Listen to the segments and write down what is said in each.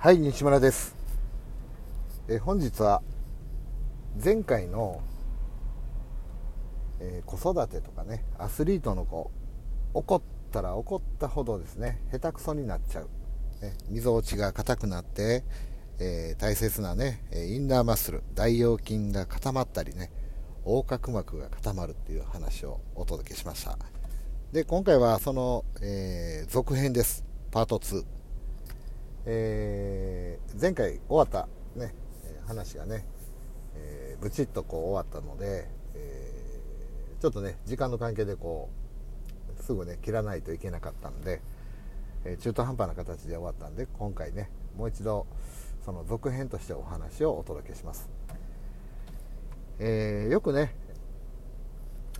はい西村です。え本日は前回の、えー、子育てとかねアスリートの子怒ったら怒ったほどですね下手くそになっちゃう、ね、みぞおちが硬くなって、えー、大切なねインナーマッスル大腰筋が固まったりね横隔膜が固まるっていう話をお届けしました。で今回はその、えー、続編です。パート2えー、前回終わった、ね、話がね、えー、ブチッとこう終わったので、えー、ちょっとね時間の関係でこうすぐね切らないといけなかったんで、え中途半端な形で終わったんで今回ねもう一度その続編としてお話をお届けします、えよくね、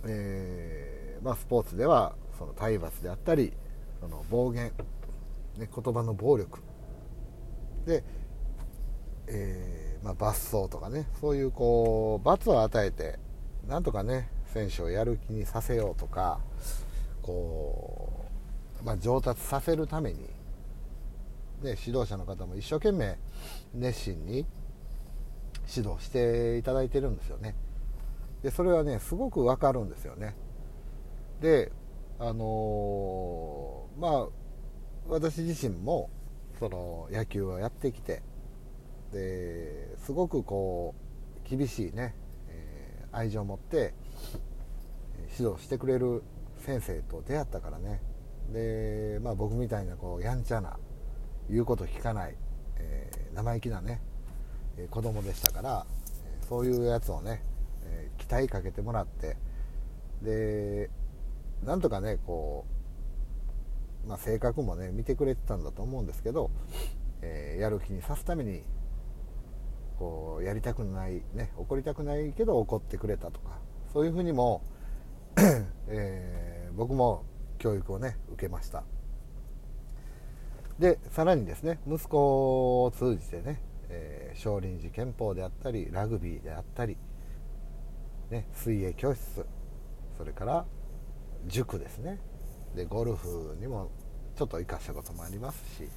えまあ、スポーツではその体罰であったりその暴言、ね、言葉の暴力で、えー、まあ、罰走とかねそういうこう罰を与えてなんとかね選手をやる気にさせようとかこう、まあ、上達させるために、で指導者の方も一生懸命熱心に指導していただいてるんですよね。でそれはねすごくわかるんですよね。であのー、まあ私自身もその野球をやってきてですごくこう厳しいね、えー、愛情を持って指導してくれる先生と出会ったからね。で、まあ、僕みたいなこうやんちゃな言うこと聞かない、えー、生意気なねえ子供でしたからそういうやつをね、えー、期待かけてもらってでなんとかねこうまあ、性格もね見てくれてたんだと思うんですけど、えー、やる気にさすためにこうやりたくないね怒りたくないけど怒ってくれたとかそういうふうにも、えー、僕も教育をね受けました。でさらにですね息子を通じてね、えー、少林寺拳法であったりラグビーであったり、ね、水泳教室それから塾ですね。でゴルフにもちょっと生かしたこともありますし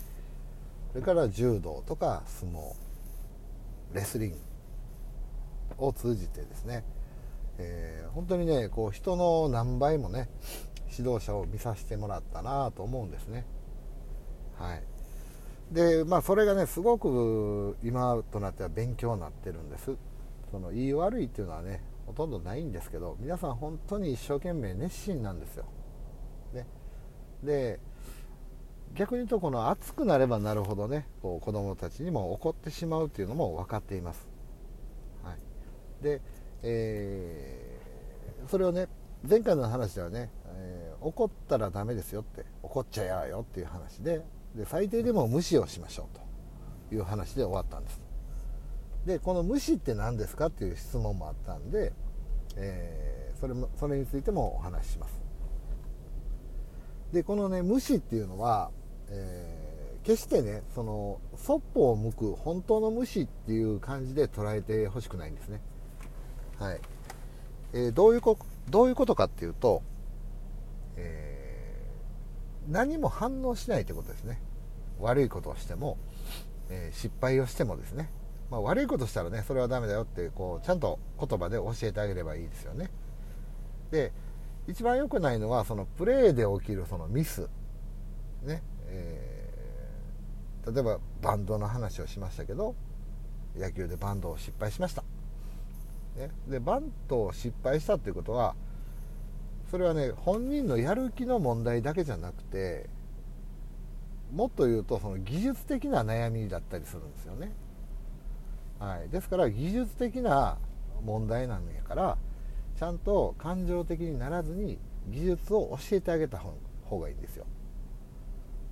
それから柔道とか相撲レスリングを通じてですね、えー、本当にねこう人の何倍もね指導者を見させてもらったなと思うんですね。はい。でまあそれがねすごく今となっては勉強になってるんです。その言い悪いっていうのはねほとんどないんですけど皆さん本当に一生懸命熱心なんですよ。で逆に言うとこの暑くなればなるほどねこう子どもたちにも怒ってしまうというのも分かっています、はい、で、えー、それをね前回の話ではね、えー、怒ったらダメですよって怒っちゃやよっていう話でで最低でも無視をしましょうという話で終わったんです。でこの無視って何ですかっていう質問もあったんで、えー、それもそれについてもお話しします。でこのね無視っていうのは、えー、決してねそのそっぽを向く本当の無視っていう感じで捉えてほしくないんですね。はい、えー、どういうこどういうことかっていうと、えー、何も反応しないってことですね。悪いことをしても、え失敗をしてもですね。まあ、悪いことしたらねそれはダメだよってこうちゃんと言葉で教えてあげればいいですよね。で一番良くないのはそのプレーで起きるそのミス、ね。えー、例えばバンドの話をしましたけど野球でバンドを失敗しました、ね、でバントを失敗したっていうことはそれはね本人のやる気の問題だけじゃなくてもっと言うとその技術的な悩みだったりするんですよね、はい、ですから技術的な問題なんやからちゃんと感情的にならずに技術を教えてあげた方がいいんですよ。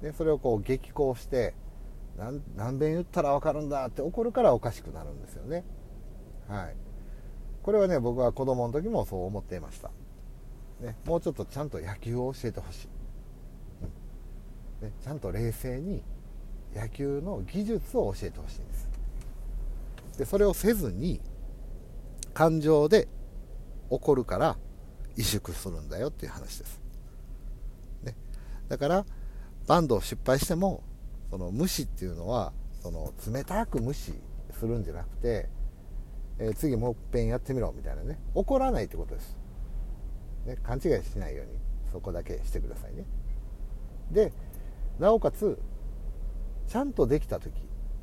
でそれをこう激高して何何遍言ったら分かるんだって怒るからおかしくなるんですよね。はい。これはね僕は子供の時もそう思っていました、ね、もうちょっとちゃんと野球を教えてほしい、うん。ね、ちゃんと冷静に野球の技術を教えてほしいんです。でそれをせずに感情で怒るから萎縮するんだよっていう話です。ね、だからバンドを失敗してもその無視っていうのはその冷たく無視するんじゃなくて、えー、次もう一遍やってみろみたいなね。怒らないってことです、ね、勘違いしないようにそこだけしてくださいね。でなおかつちゃんとできた時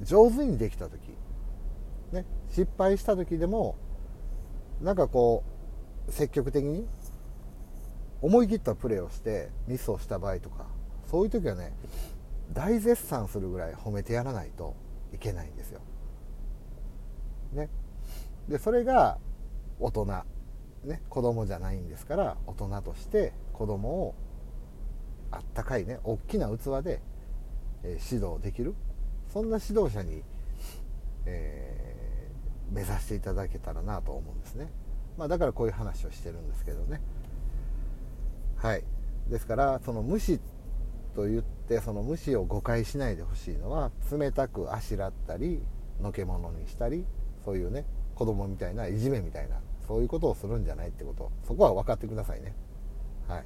上手にできた時、ね、失敗した時でもなんかこう積極的に思い切ったプレーをしてミスをした場合とかそういう時はね大絶賛するぐらい褒めてやらないといけないんですよ。ね、でそれが大人、ね、子供じゃないんですから大人として子供をあったかいね大きな器で、え、指導できる。そんな指導者に、えー、目指していただけたらなと思うんですね、まあ、だからこういう話をしてるんですけどね。はい。ですからその無視と言ってその無視を誤解しないでほしいのは冷たくあしらったりのけ者にしたりそういうね子供みたいないじめみたいなそういうことをするんじゃないってこと。そこは分かってくださいね。はい。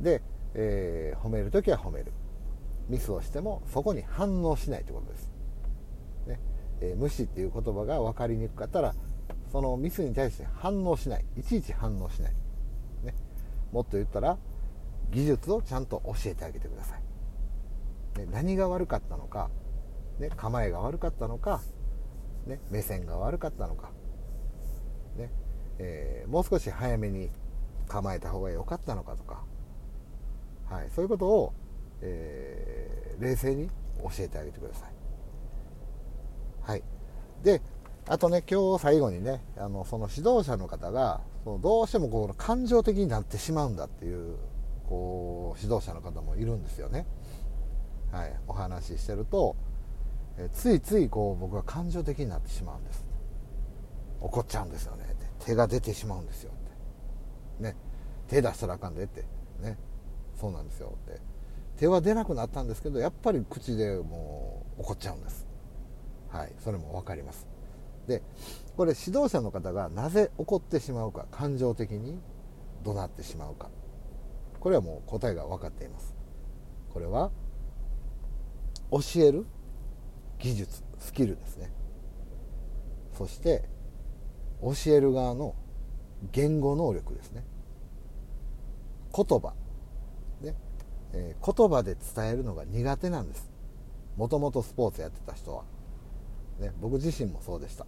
で、えー、褒める時は褒める。ミスをしてもそこに反応しないってことです、ね。えー、無視っていう言葉が分かりにくかったらそのミスに対して反応しない。いちいち反応しない、ね、もっと言ったら技術をちゃんと教えてあげてください、ね、何が悪かったのか、ね、構えが悪かったのか、ね、目線が悪かったのか、ねえー、もう少し早めに構えた方が良かったのかとか、はい、そういうことを、えー、冷静に教えてあげてください。はい、であとね今日最後にねあのその指導者の方がそのどうしてもこの感情的になってしまうんだっていうこう指導者の方もいるんですよね。はい、お話ししてるとえついついこう僕は感情的になってしまうんです。怒っちゃうんですよね。って手が出てしまうんですよって。ね。手出したらあかんでって。ね。そうなんですよ。って。手は出なくなったんですけどやっぱり口でもう怒っちゃうんです。はい。それも分かります。でこれ指導者の方がなぜ怒ってしまうか感情的に怒鳴ってしまうか。これはもう答えが分かっています。これは教える技術スキルですね。そして教える側の言語能力ですね。言葉。ね、えー、言葉で伝えるのが苦手なんです。もともとスポーツやってた人は、ね、僕自身もそうでした、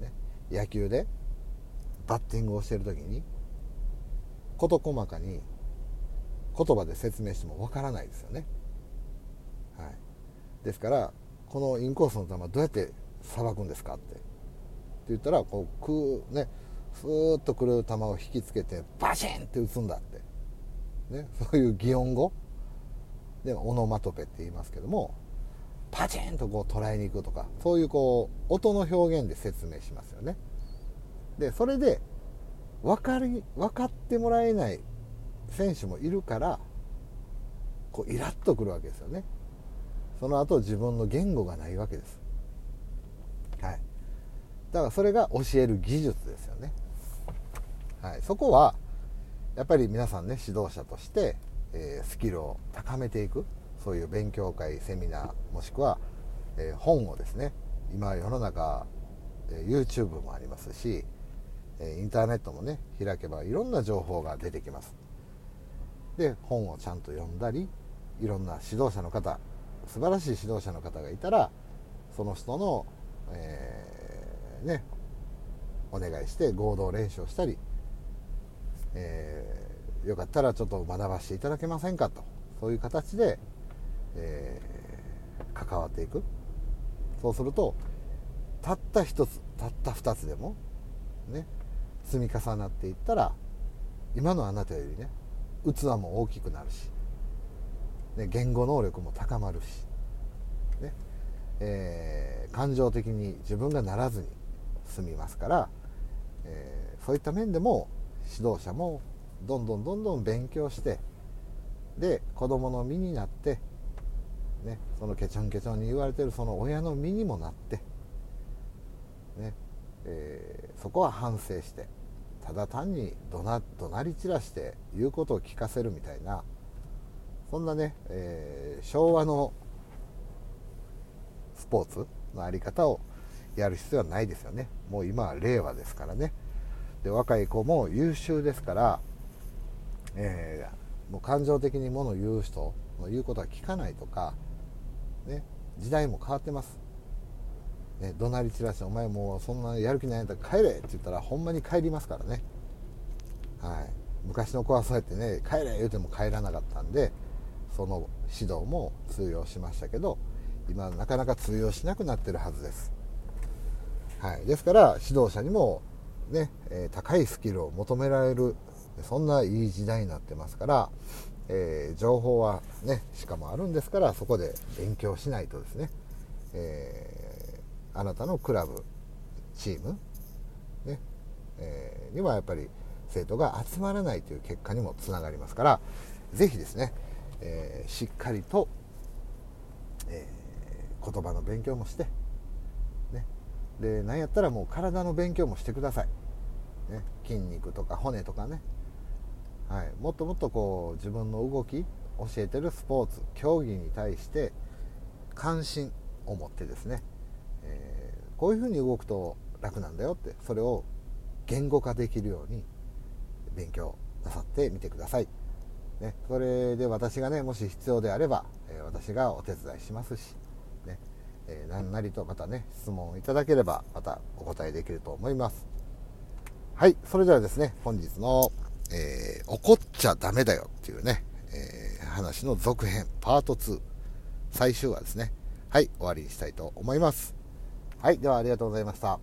ね、野球でバッティングをしてる時に事細かに言葉で説明してもわからないですよね。はい、ですからこのインコースの球どうやってさばくんですかって。って言ったらこうくねスーッとくる球を引きつけてバシンって打つんだって、ね、そういう擬音語。でオノマトペって言いますけどもパチンとこう捉えに行くとかそういうこう音の表現で説明しますよね。でそれで分かり分かってもらえない選手もいるからこうイラッとくるわけですよね。その後自分の言語がないわけです。はい。だからそれが教える技術ですよね。はい。そこはやっぱり皆さんね指導者として、えー、スキルを高めていく。そういう勉強会セミナーもしくは、えー、本をですね今世の中、えー、YouTube もありますし、えインターネットもね開けばいろんな情報が出てきます。で本をちゃんと読んだりいろんな指導者の方素晴らしい指導者の方がいたらその人の、えー、ねお願いして合同練習をしたり、えー、よかったらちょっと学ばせていただけませんかと。そういう形で、えー、関わっていく。そうするとたった一つたった二つでもね積み重なっていったら今のあなたよりね器も大きくなるし、ね、言語能力も高まるし、ねえー、感情的に自分がならずに済みますから、えー、そういった面でも指導者もどんどんどんどん勉強してで子供の身になって、ね、そのケチョンケチョンに言われてるその親の身にもなって、ねえー、そこは反省してただ単に怒鳴り散らして言うことを聞かせるみたいなそんなね、えー、昭和のスポーツの在り方をやる必要はないですよね。もう今は令和ですからね。で若い子も優秀ですから、えー、もう感情的にものを言う人の言うことは聞かないとか、ね、時代も変わってます、ね、怒鳴り散らして「お前もうそんなやる気ないんだったら帰れ」って言ったらほんまに帰りますからね、はい、昔の子はそうやってね帰れ言うても帰らなかったんでその指導も通用しましたけど今なかなか通用しなくなってるはずです、はい、ですから指導者にもね、え高いスキルを求められるそんないい時代になってますから、えー、情報はねしかもあるんですからそこで勉強しないとですね、えー、あなたのクラブチーム、ねえー、にはやっぱり生徒が集まらないという結果にもつながりますから是非ですね、えしっかりと、え言葉の勉強もしてねで何やったらもう体の勉強もしてください、ね、筋肉とか骨とかね、はい、もっともっとこう自分の動き教えてるスポーツ競技に対して関心を持ってですね、えー、こういうふうに動くと楽なんだよってそれを言語化できるように勉強なさってみてください、ね、それで私がねもし必要であれば、えー、私がお手伝いしますしねえー、何なりとまたね質問いただければまたお答えできると思います。はいそれではですね本日の、えー、怒っちゃダメだよっていうね、えー、話の続編パート2最終話ですね。はい終わりにしたいと思います。はいではありがとうございました。